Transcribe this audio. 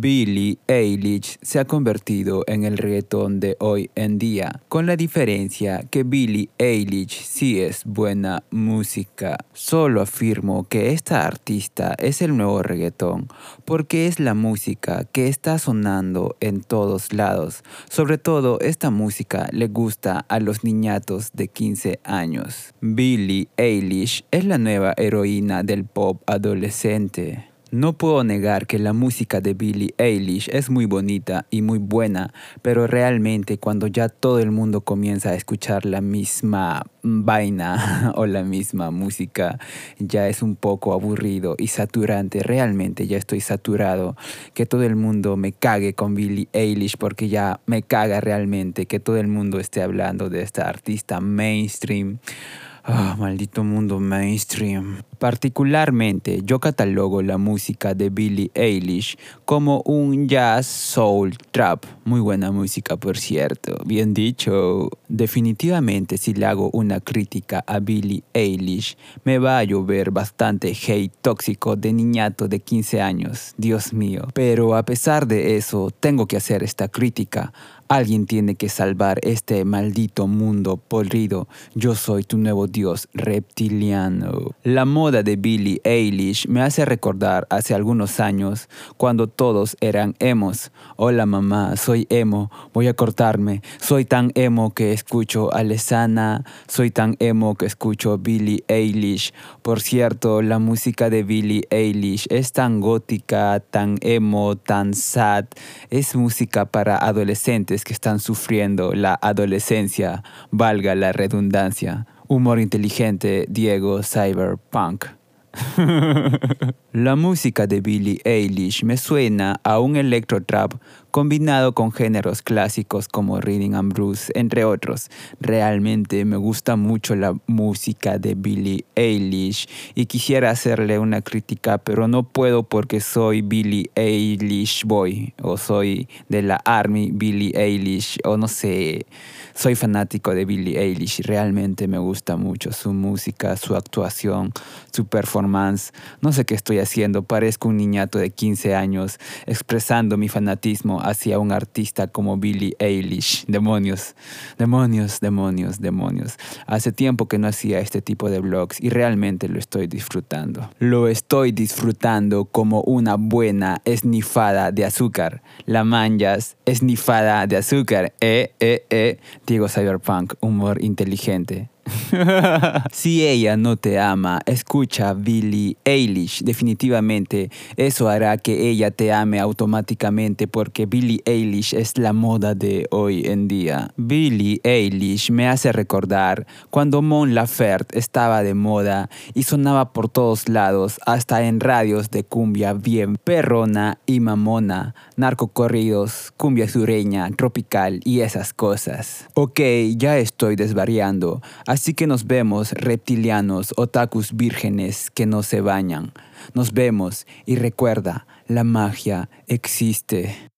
Billie Eilish se ha convertido en el reggaetón de hoy en día, con la diferencia que Billie Eilish sí es buena música. Solo afirmo que esta artista es el nuevo reggaetón, porque es la música que está sonando en todos lados. Sobre todo esta música le gusta a los niñatos de 15 años. Billie Eilish es la nueva heroína del pop adolescente. No puedo negar que la música de Billie Eilish es muy bonita y muy buena, pero realmente cuando ya todo el mundo comienza a escuchar la misma vaina o la misma música, ya es un poco aburrido y saturante. Realmente ya estoy saturado. Que todo el mundo me cague con Billie Eilish porque ya me caga realmente que todo el mundo esté hablando de esta artista mainstream. Ah, maldito mundo mainstream. Particularmente, yo catalogo la música de Billie Eilish como un jazz soul trap. Muy buena música, por cierto. Bien dicho. Definitivamente, si le hago una crítica a Billie Eilish, me va a llover bastante hate tóxico de niñato de 15 años. Dios mío. Pero a pesar de eso, tengo que hacer esta crítica Alguien tiene que salvar este maldito mundo podrido. Yo soy tu nuevo dios reptiliano. La moda de Billie Eilish me hace recordar hace algunos años cuando todos eran emos. Hola mamá, soy emo, voy a cortarme. Soy tan emo que escucho a Lesana, soy tan emo que escucho Billie Eilish. Por cierto, la música de Billie Eilish es tan gótica, tan emo, tan sad. Es música para adolescentes que están sufriendo la adolescencia, valga la redundancia. Humor inteligente, Diego Cyberpunk. La música de Billie Eilish me suena a un electro trap combinado con géneros clásicos como reading and blues, entre otros. Realmente me gusta mucho la música de Billie Eilish y quisiera hacerle una crítica, pero no puedo porque soy Billie Eilish Boy o soy de la Army Billie Eilish o no sé, soy fanático de Billie Eilish realmente me gusta mucho su música, su actuación, su performance. No sé qué estoy haciendo, parezco un niñato de 15 años expresando mi fanatismo hacia un artista como Billie Eilish. Demonios, demonios, demonios, demonios. Hace tiempo que no hacía este tipo de vlogs y realmente lo estoy disfrutando. Lo estoy disfrutando como una buena esnifada de azúcar. La manjas, esnifada de azúcar. Eh, eh, eh. Diego Cyberpunk, humor inteligente. si ella no te ama, escucha Billie Eilish. Definitivamente eso hará que ella te ame automáticamente porque Billie Eilish es la moda de hoy en día. Billie Eilish me hace recordar cuando Mon Laferte estaba de moda y sonaba por todos lados, hasta en radios de cumbia bien perrona y mamona, narcocorridos, cumbia sureña, tropical y esas cosas. Ok, ya estoy desvariando. Así que nos vemos, reptilianos, otakus vírgenes que no se bañan. Nos vemos y recuerda, la magia existe.